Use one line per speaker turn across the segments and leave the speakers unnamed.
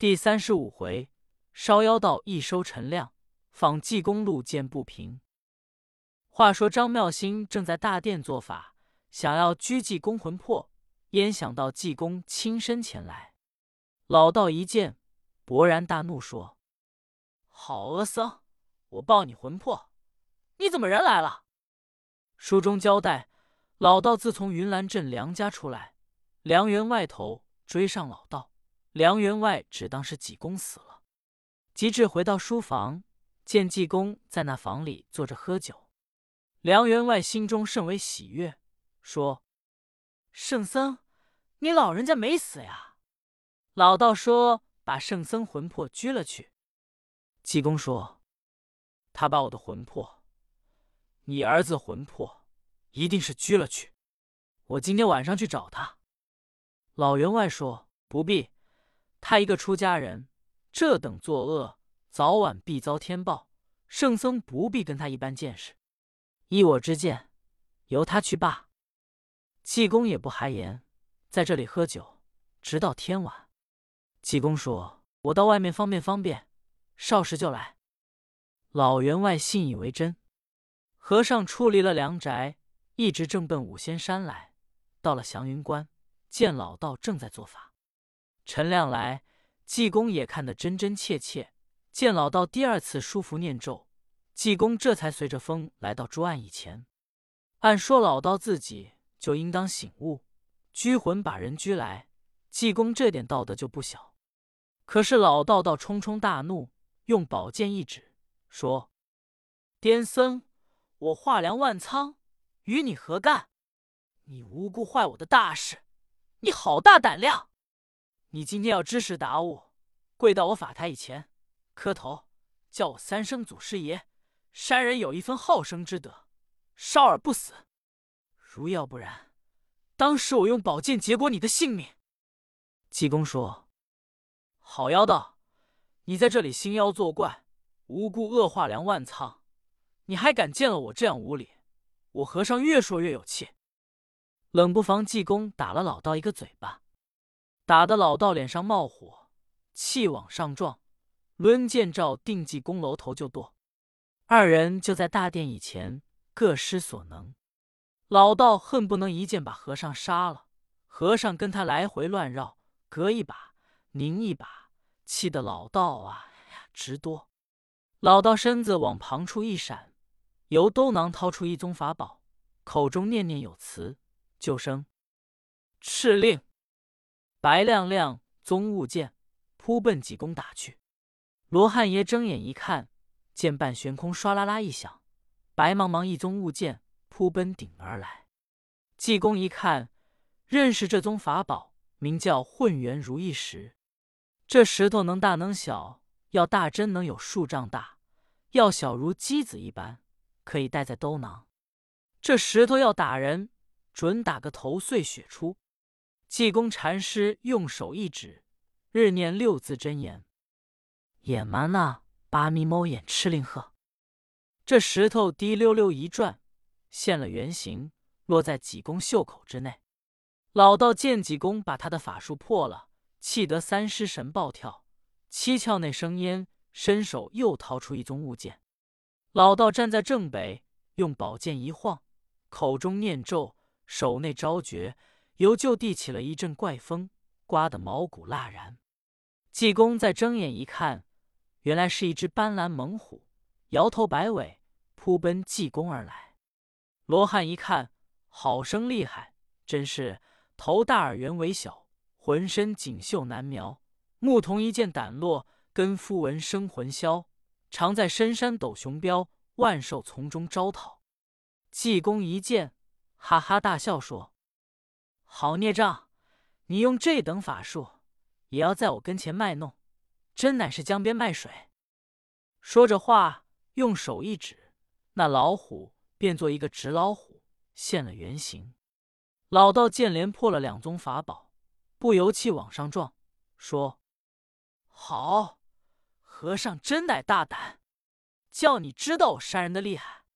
第三十五回，烧妖道一收陈亮，访济公路见不平。话说张妙心正在大殿做法，想要拘济公魂魄，焉想到济公亲身前来。老道一见，勃然大怒，说：“好阿僧，我报你魂魄，你怎么人来了？”书中交代，老道自从云岚镇梁家出来，梁园外头追上老道。梁员外只当是济公死了，及至回到书房，见济公在那房里坐着喝酒。梁员外心中甚为喜悦，说：“圣僧，你老人家没死呀？”老道说：“把圣僧魂魄拘了去。”济公说：“他把我的魂魄，你儿子魂魄，一定是拘了去。我今天晚上去找他。”老员外说：“不必。”他一个出家人，这等作恶，早晚必遭天报。圣僧不必跟他一般见识。依我之见，由他去罢。济公也不含言，在这里喝酒，直到天晚。济公说：“我到外面方便方便，少时就来。”老员外信以为真。和尚出离了梁宅，一直正奔五仙山来。到了祥云关，见老道正在做法。陈亮来，济公也看得真真切切。见老道第二次舒符念咒，济公这才随着风来到桌案以前。按说老道自己就应当醒悟，拘魂把人拘来。济公这点道德就不小。可是老道道冲冲大怒，用宝剑一指，说：“癫僧，我华梁万仓与你何干？你无故坏我的大事，你好大胆量！”你今天要知识达悟，跪到我法台以前，磕头，叫我三声祖师爷。山人有一分好生之德，少儿不死。如要不然，当时我用宝剑结果你的性命。济公说：“好妖道，你在这里兴妖作怪，无故恶化梁万仓，你还敢见了我这样无礼？我和尚越说越有气，冷不防济公打了老道一个嘴巴。”打得老道脸上冒火，气往上撞，抡剑照定济公楼头就剁。二人就在大殿以前各施所能。老道恨不能一剑把和尚杀了，和尚跟他来回乱绕，隔一把拧一把，气得老道啊呀直哆。老道身子往旁处一闪，由兜囊掏出一宗法宝，口中念念有词，就声敕令。白亮亮宗物剑扑奔济公打去，罗汉爷睁眼一看，见半悬空唰啦啦一响，白茫茫一宗物剑扑奔顶而来。济公一看，认识这宗法宝，名叫混元如意石。这石头能大能小，要大真能有数丈大，要小如鸡子一般，可以带在兜囊。这石头要打人，准打个头碎血出。济公禅师用手一指，日念六字真言：“野蛮呐，八咪猫眼吃令鹤。”这石头滴溜溜一转，现了原形，落在济公袖口之内。老道见济公把他的法术破了，气得三尸神暴跳，七窍内生烟，伸手又掏出一宗物件。老道站在正北，用宝剑一晃，口中念咒，手内招诀。由就地起了一阵怪风，刮得毛骨蜡然。济公再睁眼一看，原来是一只斑斓猛虎，摇头摆尾扑奔济公而来。罗汉一看，好生厉害，真是头大耳圆尾小，浑身锦绣难描。牧童一见胆落，跟夫闻生魂消。常在深山抖雄彪，万兽丛中招讨。济公一见，哈哈大笑说。好孽障！你用这等法术，也要在我跟前卖弄，真乃是江边卖水。说着话，用手一指，那老虎变作一个纸老虎，现了原形。老道见连破了两宗法宝，不由气往上撞，说：“好，和尚真乃大胆，叫你知道我杀人的厉害。”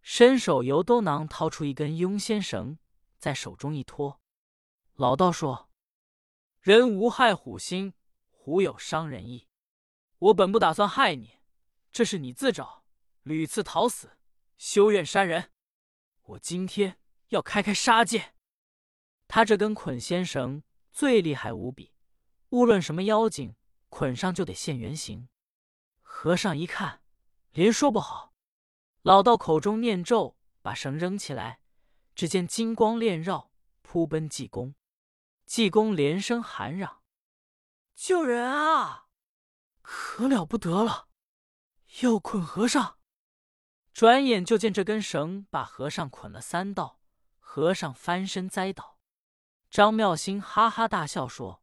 伸手由兜囊掏出一根雍仙绳。在手中一托，老道说：“人无害虎心，虎有伤人意。我本不打算害你，这是你自找，屡次逃死，休怨山人。我今天要开开杀戒。他这根捆仙绳最厉害无比，无论什么妖精，捆上就得现原形。和尚一看，连说不好。老道口中念咒，把绳扔起来，只见金光链绕，扑奔济公。济公连声喊嚷：“救人啊！可了不得了，要捆和尚！”转眼就见这根绳把和尚捆了三道，和尚翻身栽倒。张妙心哈哈大笑说：“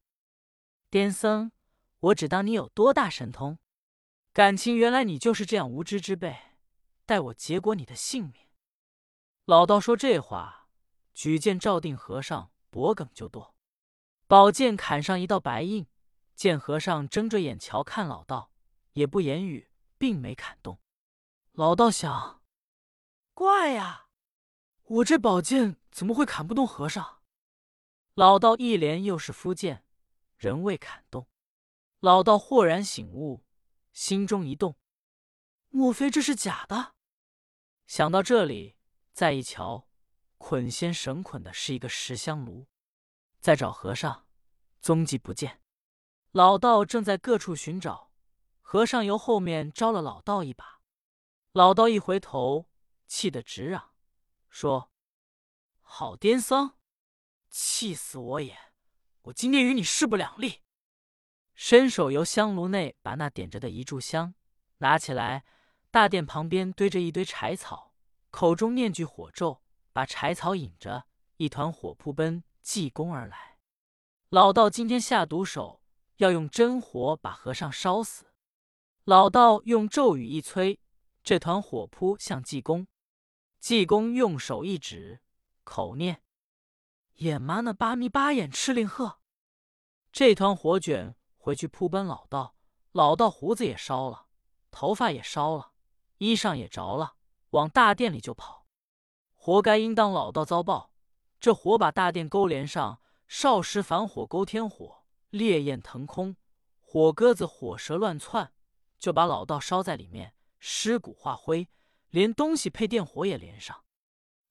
癫僧，我只当你有多大神通，感情原来你就是这样无知之辈。”待我结果你的性命！老道说这话，举剑照定和尚脖颈就剁，宝剑砍上一道白印。见和尚睁着眼瞧看老道，也不言语，并没砍动。老道想：怪呀，我这宝剑怎么会砍不动和尚？老道一连又是敷剑，仍未砍动。老道豁然醒悟，心中一动，莫非这是假的？想到这里，再一瞧，捆仙绳捆的是一个石香炉。再找和尚，踪迹不见。老道正在各处寻找，和尚由后面招了老道一把。老道一回头，气得直嚷，说：“好癫僧，气死我也！我今天与你势不两立。”伸手由香炉内把那点着的一炷香拿起来。大殿旁边堆着一堆柴草，口中念句火咒，把柴草引着，一团火扑奔济公而来。老道今天下毒手，要用真火把和尚烧死。老道用咒语一催，这团火扑向济公。济公用手一指，口念：“眼麻那八咪八眼赤令鹤。”这团火卷回去扑奔老道，老道胡子也烧了，头发也烧了。衣裳也着了，往大殿里就跑，活该应当老道遭报。这火把大殿勾连上，少时反火勾天火，烈焰腾空，火鸽子火蛇乱窜，就把老道烧在里面，尸骨化灰，连东西配电火也连上。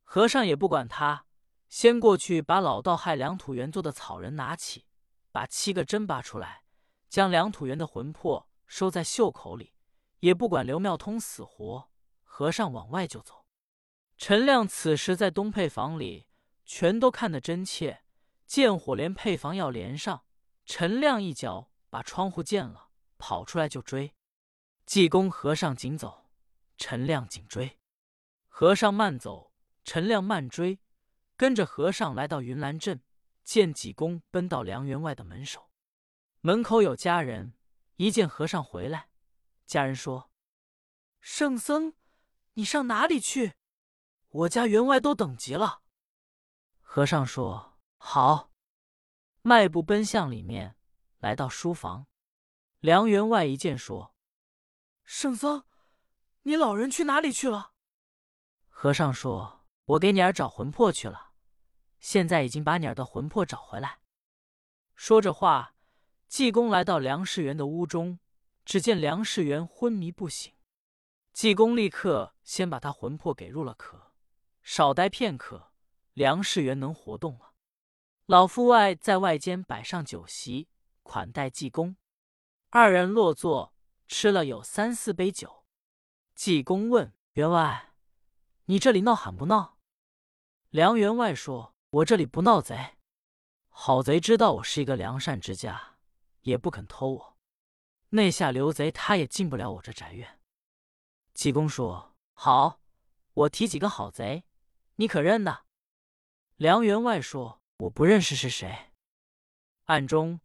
和尚也不管他，先过去把老道害梁土元做的草人拿起，把七个针拔出来，将梁土元的魂魄收在袖口里。也不管刘妙通死活，和尚往外就走。陈亮此时在东配房里，全都看得真切。见火连配房要连上，陈亮一脚把窗户溅了，跑出来就追。济公和尚紧走，陈亮紧追。和尚慢走，陈亮慢追，跟着和尚来到云岚镇，见济公奔到梁员外的门首，门口有家人，一见和尚回来。家人说：“圣僧，你上哪里去？我家员外都等急了。”和尚说：“好。”迈步奔向里面，来到书房。梁员外一见说：“圣僧，你老人去哪里去了？”和尚说：“我给你儿找魂魄去了，现在已经把你儿的魂魄找回来。”说着话，济公来到梁世元的屋中。只见梁世元昏迷不醒，济公立刻先把他魂魄给入了壳，少待片刻，梁世元能活动了。老夫外在外间摆上酒席款待济公，二人落座吃了有三四杯酒。济公问员外：“你这里闹喊不闹？”梁员外说：“我这里不闹贼，好贼知道我是一个良善之家，也不肯偷我。”那下刘贼，他也进不了我这宅院。济公说：“好，我提几个好贼，你可认得？”梁员外说：“我不认识是谁。”暗中，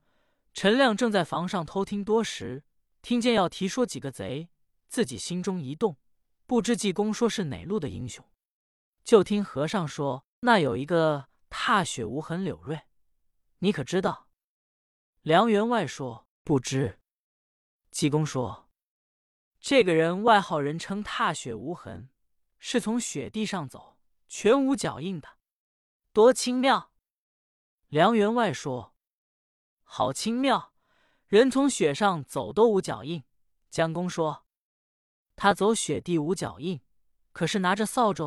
陈亮正在房上偷听多时，听见要提说几个贼，自己心中一动，不知济公说是哪路的英雄。就听和尚说：“那有一个踏雪无痕柳瑞，你可知道？”梁员外说：“不知。”济公说：“这个人外号人称踏雪无痕，是从雪地上走，全无脚印的，多轻妙。”梁员外说：“好轻妙，人从雪上走都无脚印。江公说：“他走雪地无脚印，可是拿着扫帚